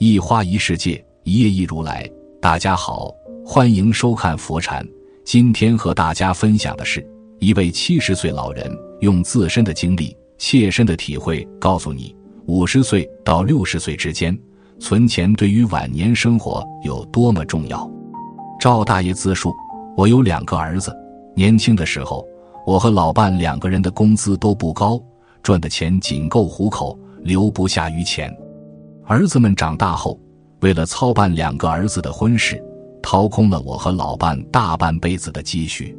一花一世界，一叶一如来。大家好，欢迎收看佛禅。今天和大家分享的是一位七十岁老人用自身的经历、切身的体会，告诉你五十岁到六十岁之间存钱对于晚年生活有多么重要。赵大爷自述：我有两个儿子，年轻的时候，我和老伴两个人的工资都不高，赚的钱仅够糊口，留不下余钱。儿子们长大后，为了操办两个儿子的婚事，掏空了我和老伴大半辈子的积蓄。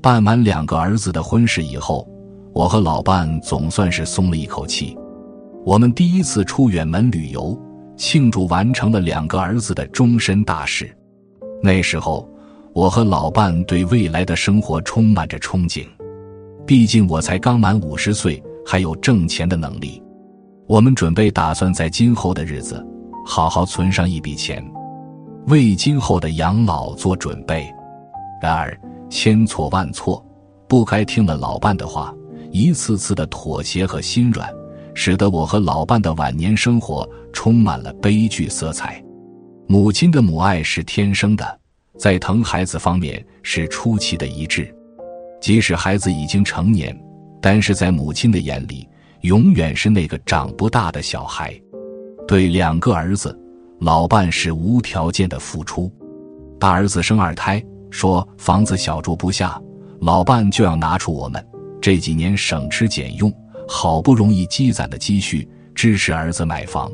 办完两个儿子的婚事以后，我和老伴总算是松了一口气。我们第一次出远门旅游，庆祝完成了两个儿子的终身大事。那时候，我和老伴对未来的生活充满着憧憬。毕竟我才刚满五十岁，还有挣钱的能力。我们准备打算在今后的日子，好好存上一笔钱，为今后的养老做准备。然而千错万错，不该听了老伴的话，一次次的妥协和心软，使得我和老伴的晚年生活充满了悲剧色彩。母亲的母爱是天生的，在疼孩子方面是出奇的一致，即使孩子已经成年，但是在母亲的眼里。永远是那个长不大的小孩，对两个儿子，老伴是无条件的付出。大儿子生二胎，说房子小住不下，老伴就要拿出我们这几年省吃俭用、好不容易积攒的积蓄支持儿子买房。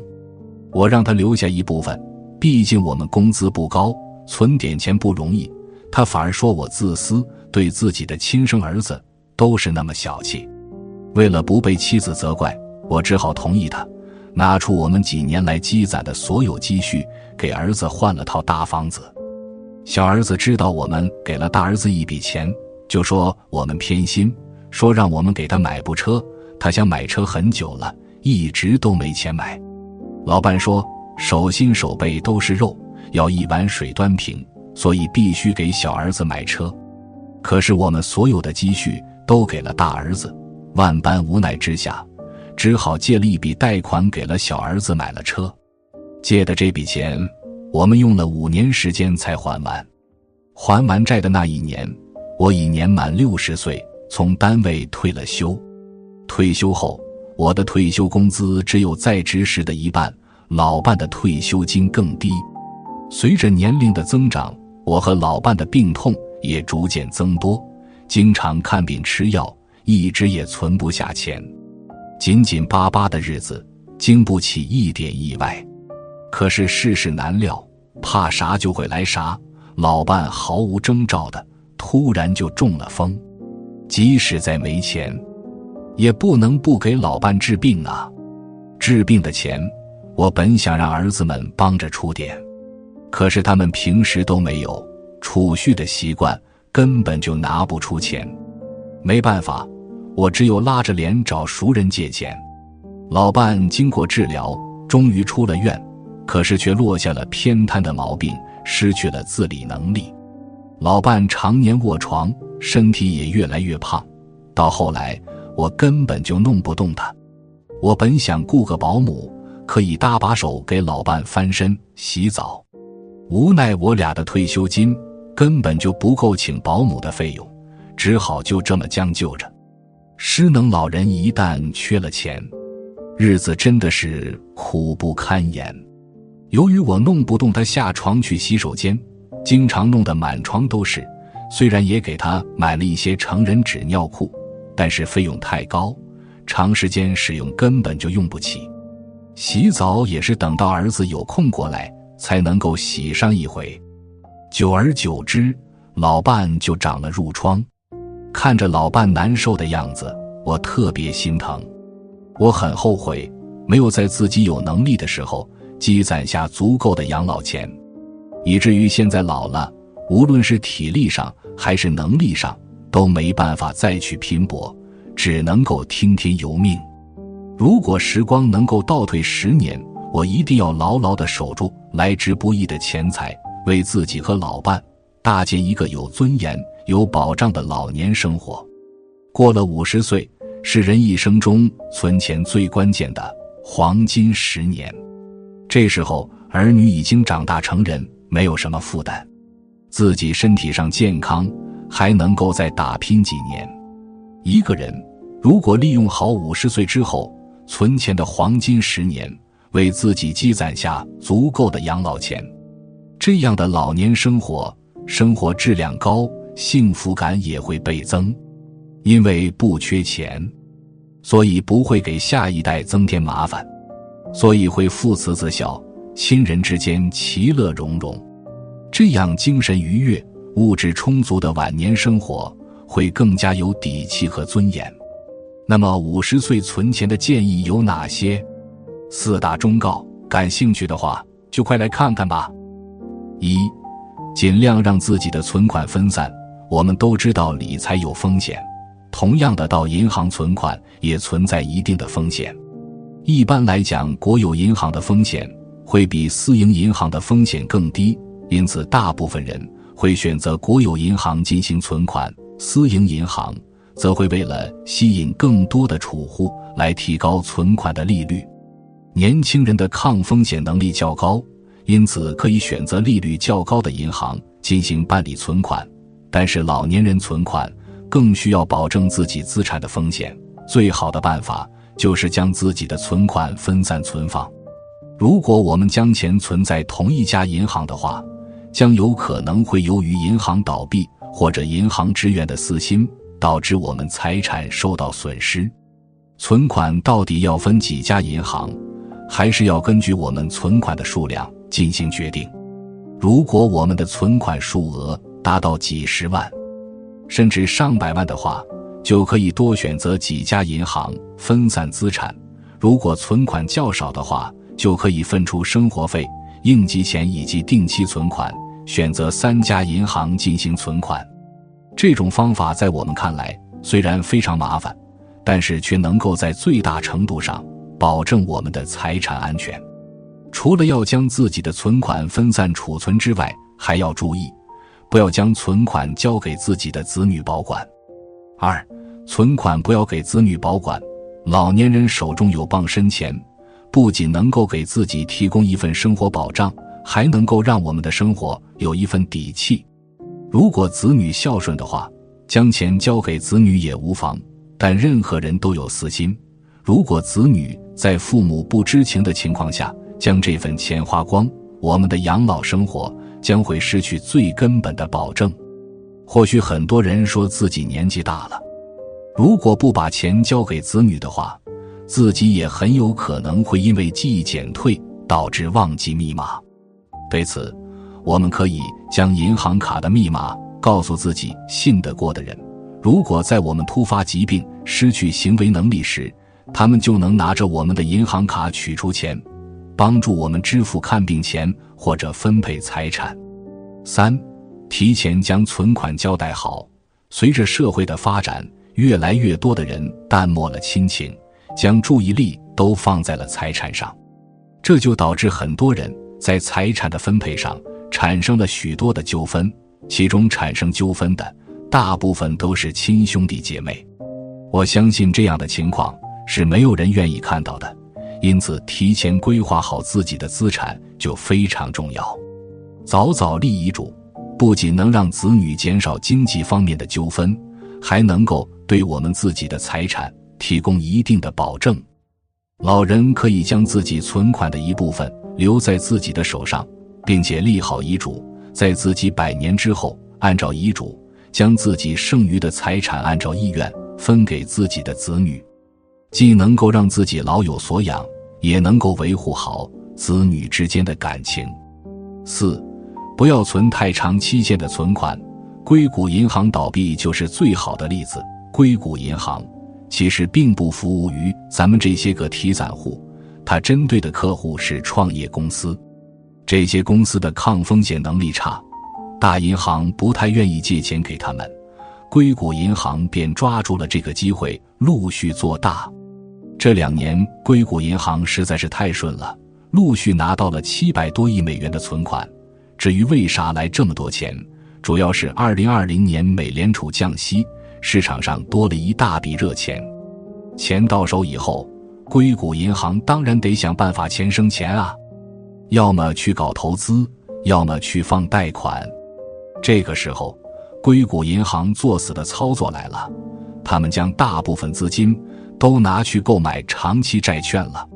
我让他留下一部分，毕竟我们工资不高，存点钱不容易。他反而说我自私，对自己的亲生儿子都是那么小气。为了不被妻子责怪，我只好同意他，拿出我们几年来积攒的所有积蓄，给儿子换了套大房子。小儿子知道我们给了大儿子一笔钱，就说我们偏心，说让我们给他买部车。他想买车很久了，一直都没钱买。老伴说手心手背都是肉，要一碗水端平，所以必须给小儿子买车。可是我们所有的积蓄都给了大儿子。万般无奈之下，只好借了一笔贷款给了小儿子买了车。借的这笔钱，我们用了五年时间才还完。还完债的那一年，我已年满六十岁，从单位退了休。退休后，我的退休工资只有在职时的一半，老伴的退休金更低。随着年龄的增长，我和老伴的病痛也逐渐增多，经常看病吃药。一直也存不下钱，紧紧巴巴的日子，经不起一点意外。可是世事难料，怕啥就会来啥。老伴毫无征兆的突然就中了风，即使再没钱，也不能不给老伴治病啊。治病的钱，我本想让儿子们帮着出点，可是他们平时都没有储蓄的习惯，根本就拿不出钱。没办法。我只有拉着脸找熟人借钱。老伴经过治疗，终于出了院，可是却落下了偏瘫的毛病，失去了自理能力。老伴常年卧床，身体也越来越胖。到后来，我根本就弄不动他。我本想雇个保姆，可以搭把手给老伴翻身、洗澡，无奈我俩的退休金根本就不够请保姆的费用，只好就这么将就着。失能老人一旦缺了钱，日子真的是苦不堪言。由于我弄不动他下床去洗手间，经常弄得满床都是。虽然也给他买了一些成人纸尿裤，但是费用太高，长时间使用根本就用不起。洗澡也是等到儿子有空过来才能够洗上一回。久而久之，老伴就长了褥疮。看着老伴难受的样子，我特别心疼。我很后悔没有在自己有能力的时候积攒下足够的养老钱，以至于现在老了，无论是体力上还是能力上都没办法再去拼搏，只能够听天由命。如果时光能够倒退十年，我一定要牢牢的守住来之不易的钱财，为自己和老伴搭建一个有尊严。有保障的老年生活，过了五十岁是人一生中存钱最关键的黄金十年。这时候儿女已经长大成人，没有什么负担，自己身体上健康，还能够再打拼几年。一个人如果利用好五十岁之后存钱的黄金十年，为自己积攒下足够的养老钱，这样的老年生活，生活质量高，幸福感也会倍增。因为不缺钱，所以不会给下一代增添麻烦，所以会父慈子孝，亲人之间其乐融融。这样精神愉悦、物质充足的晚年生活，会更加有底气和尊严。那么，五十岁存钱的建议有哪些？四大忠告，感兴趣的话就快来看看吧。一，尽量让自己的存款分散。我们都知道理财有风险。同样的，到银行存款也存在一定的风险。一般来讲，国有银行的风险会比私营银行的风险更低，因此大部分人会选择国有银行进行存款。私营银行则会为了吸引更多的储户来提高存款的利率。年轻人的抗风险能力较高，因此可以选择利率较高的银行进行办理存款。但是老年人存款。更需要保证自己资产的风险，最好的办法就是将自己的存款分散存放。如果我们将钱存在同一家银行的话，将有可能会由于银行倒闭或者银行职员的私心，导致我们财产受到损失。存款到底要分几家银行，还是要根据我们存款的数量进行决定？如果我们的存款数额达到几十万，甚至上百万的话，就可以多选择几家银行分散资产；如果存款较少的话，就可以分出生活费、应急钱以及定期存款，选择三家银行进行存款。这种方法在我们看来虽然非常麻烦，但是却能够在最大程度上保证我们的财产安全。除了要将自己的存款分散储存之外，还要注意。不要将存款交给自己的子女保管。二，存款不要给子女保管。老年人手中有傍身钱，不仅能够给自己提供一份生活保障，还能够让我们的生活有一份底气。如果子女孝顺的话，将钱交给子女也无妨。但任何人都有私心，如果子女在父母不知情的情况下将这份钱花光，我们的养老生活。将会失去最根本的保证。或许很多人说自己年纪大了，如果不把钱交给子女的话，自己也很有可能会因为记忆减退导致忘记密码。对此，我们可以将银行卡的密码告诉自己信得过的人。如果在我们突发疾病、失去行为能力时，他们就能拿着我们的银行卡取出钱。帮助我们支付看病钱或者分配财产。三，提前将存款交代好。随着社会的发展，越来越多的人淡漠了亲情，将注意力都放在了财产上，这就导致很多人在财产的分配上产生了许多的纠纷。其中产生纠纷的大部分都是亲兄弟姐妹。我相信这样的情况是没有人愿意看到的。因此，提前规划好自己的资产就非常重要。早早立遗嘱，不仅能让子女减少经济方面的纠纷，还能够对我们自己的财产提供一定的保证。老人可以将自己存款的一部分留在自己的手上，并且立好遗嘱，在自己百年之后，按照遗嘱将自己剩余的财产按照意愿分给自己的子女，既能够让自己老有所养。也能够维护好子女之间的感情。四，不要存太长期限的存款。硅谷银行倒闭就是最好的例子。硅谷银行其实并不服务于咱们这些个提散户，它针对的客户是创业公司。这些公司的抗风险能力差，大银行不太愿意借钱给他们。硅谷银行便抓住了这个机会，陆续做大。这两年，硅谷银行实在是太顺了，陆续拿到了七百多亿美元的存款。至于为啥来这么多钱，主要是二零二零年美联储降息，市场上多了一大笔热钱。钱到手以后，硅谷银行当然得想办法钱生钱啊。要么去搞投资，要么去放贷款。这个时候，硅谷银行作死的操作来了，他们将大部分资金都拿去购买长期债券了。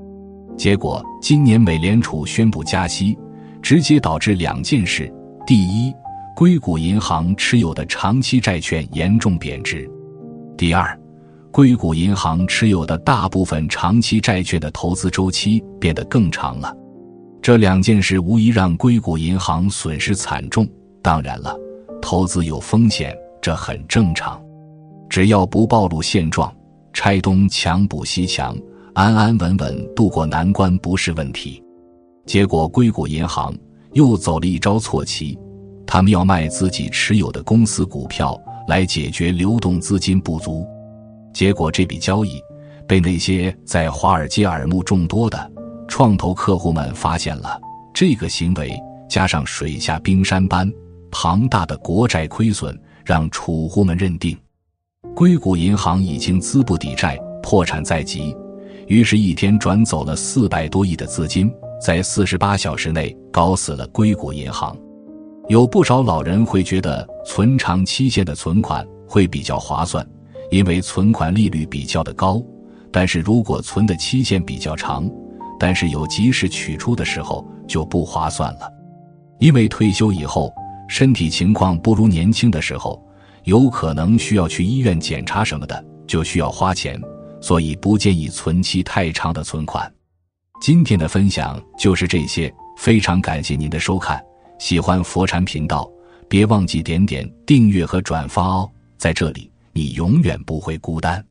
结果，今年美联储宣布加息，直接导致两件事：第一，硅谷银行持有的长期债券严重贬值；第二，硅谷银行持有的大部分长期债券的投资周期变得更长了。这两件事无疑让硅谷银行损失惨重。当然了，投资有风险，这很正常。只要不暴露现状，拆东墙补西墙。安安稳稳度过难关不是问题，结果硅谷银行又走了一招错棋，他们要卖自己持有的公司股票来解决流动资金不足，结果这笔交易被那些在华尔街耳目众多的创投客户们发现了。这个行为加上水下冰山般庞大的国债亏损，让储户们认定硅谷银行已经资不抵债，破产在即。于是，一天转走了四百多亿的资金，在四十八小时内搞死了硅谷银行。有不少老人会觉得存长期限的存款会比较划算，因为存款利率比较的高。但是如果存的期限比较长，但是有及时取出的时候就不划算了，因为退休以后身体情况不如年轻的时候，有可能需要去医院检查什么的，就需要花钱。所以不建议存期太长的存款。今天的分享就是这些，非常感谢您的收看。喜欢佛禅频道，别忘记点点订阅和转发哦。在这里，你永远不会孤单。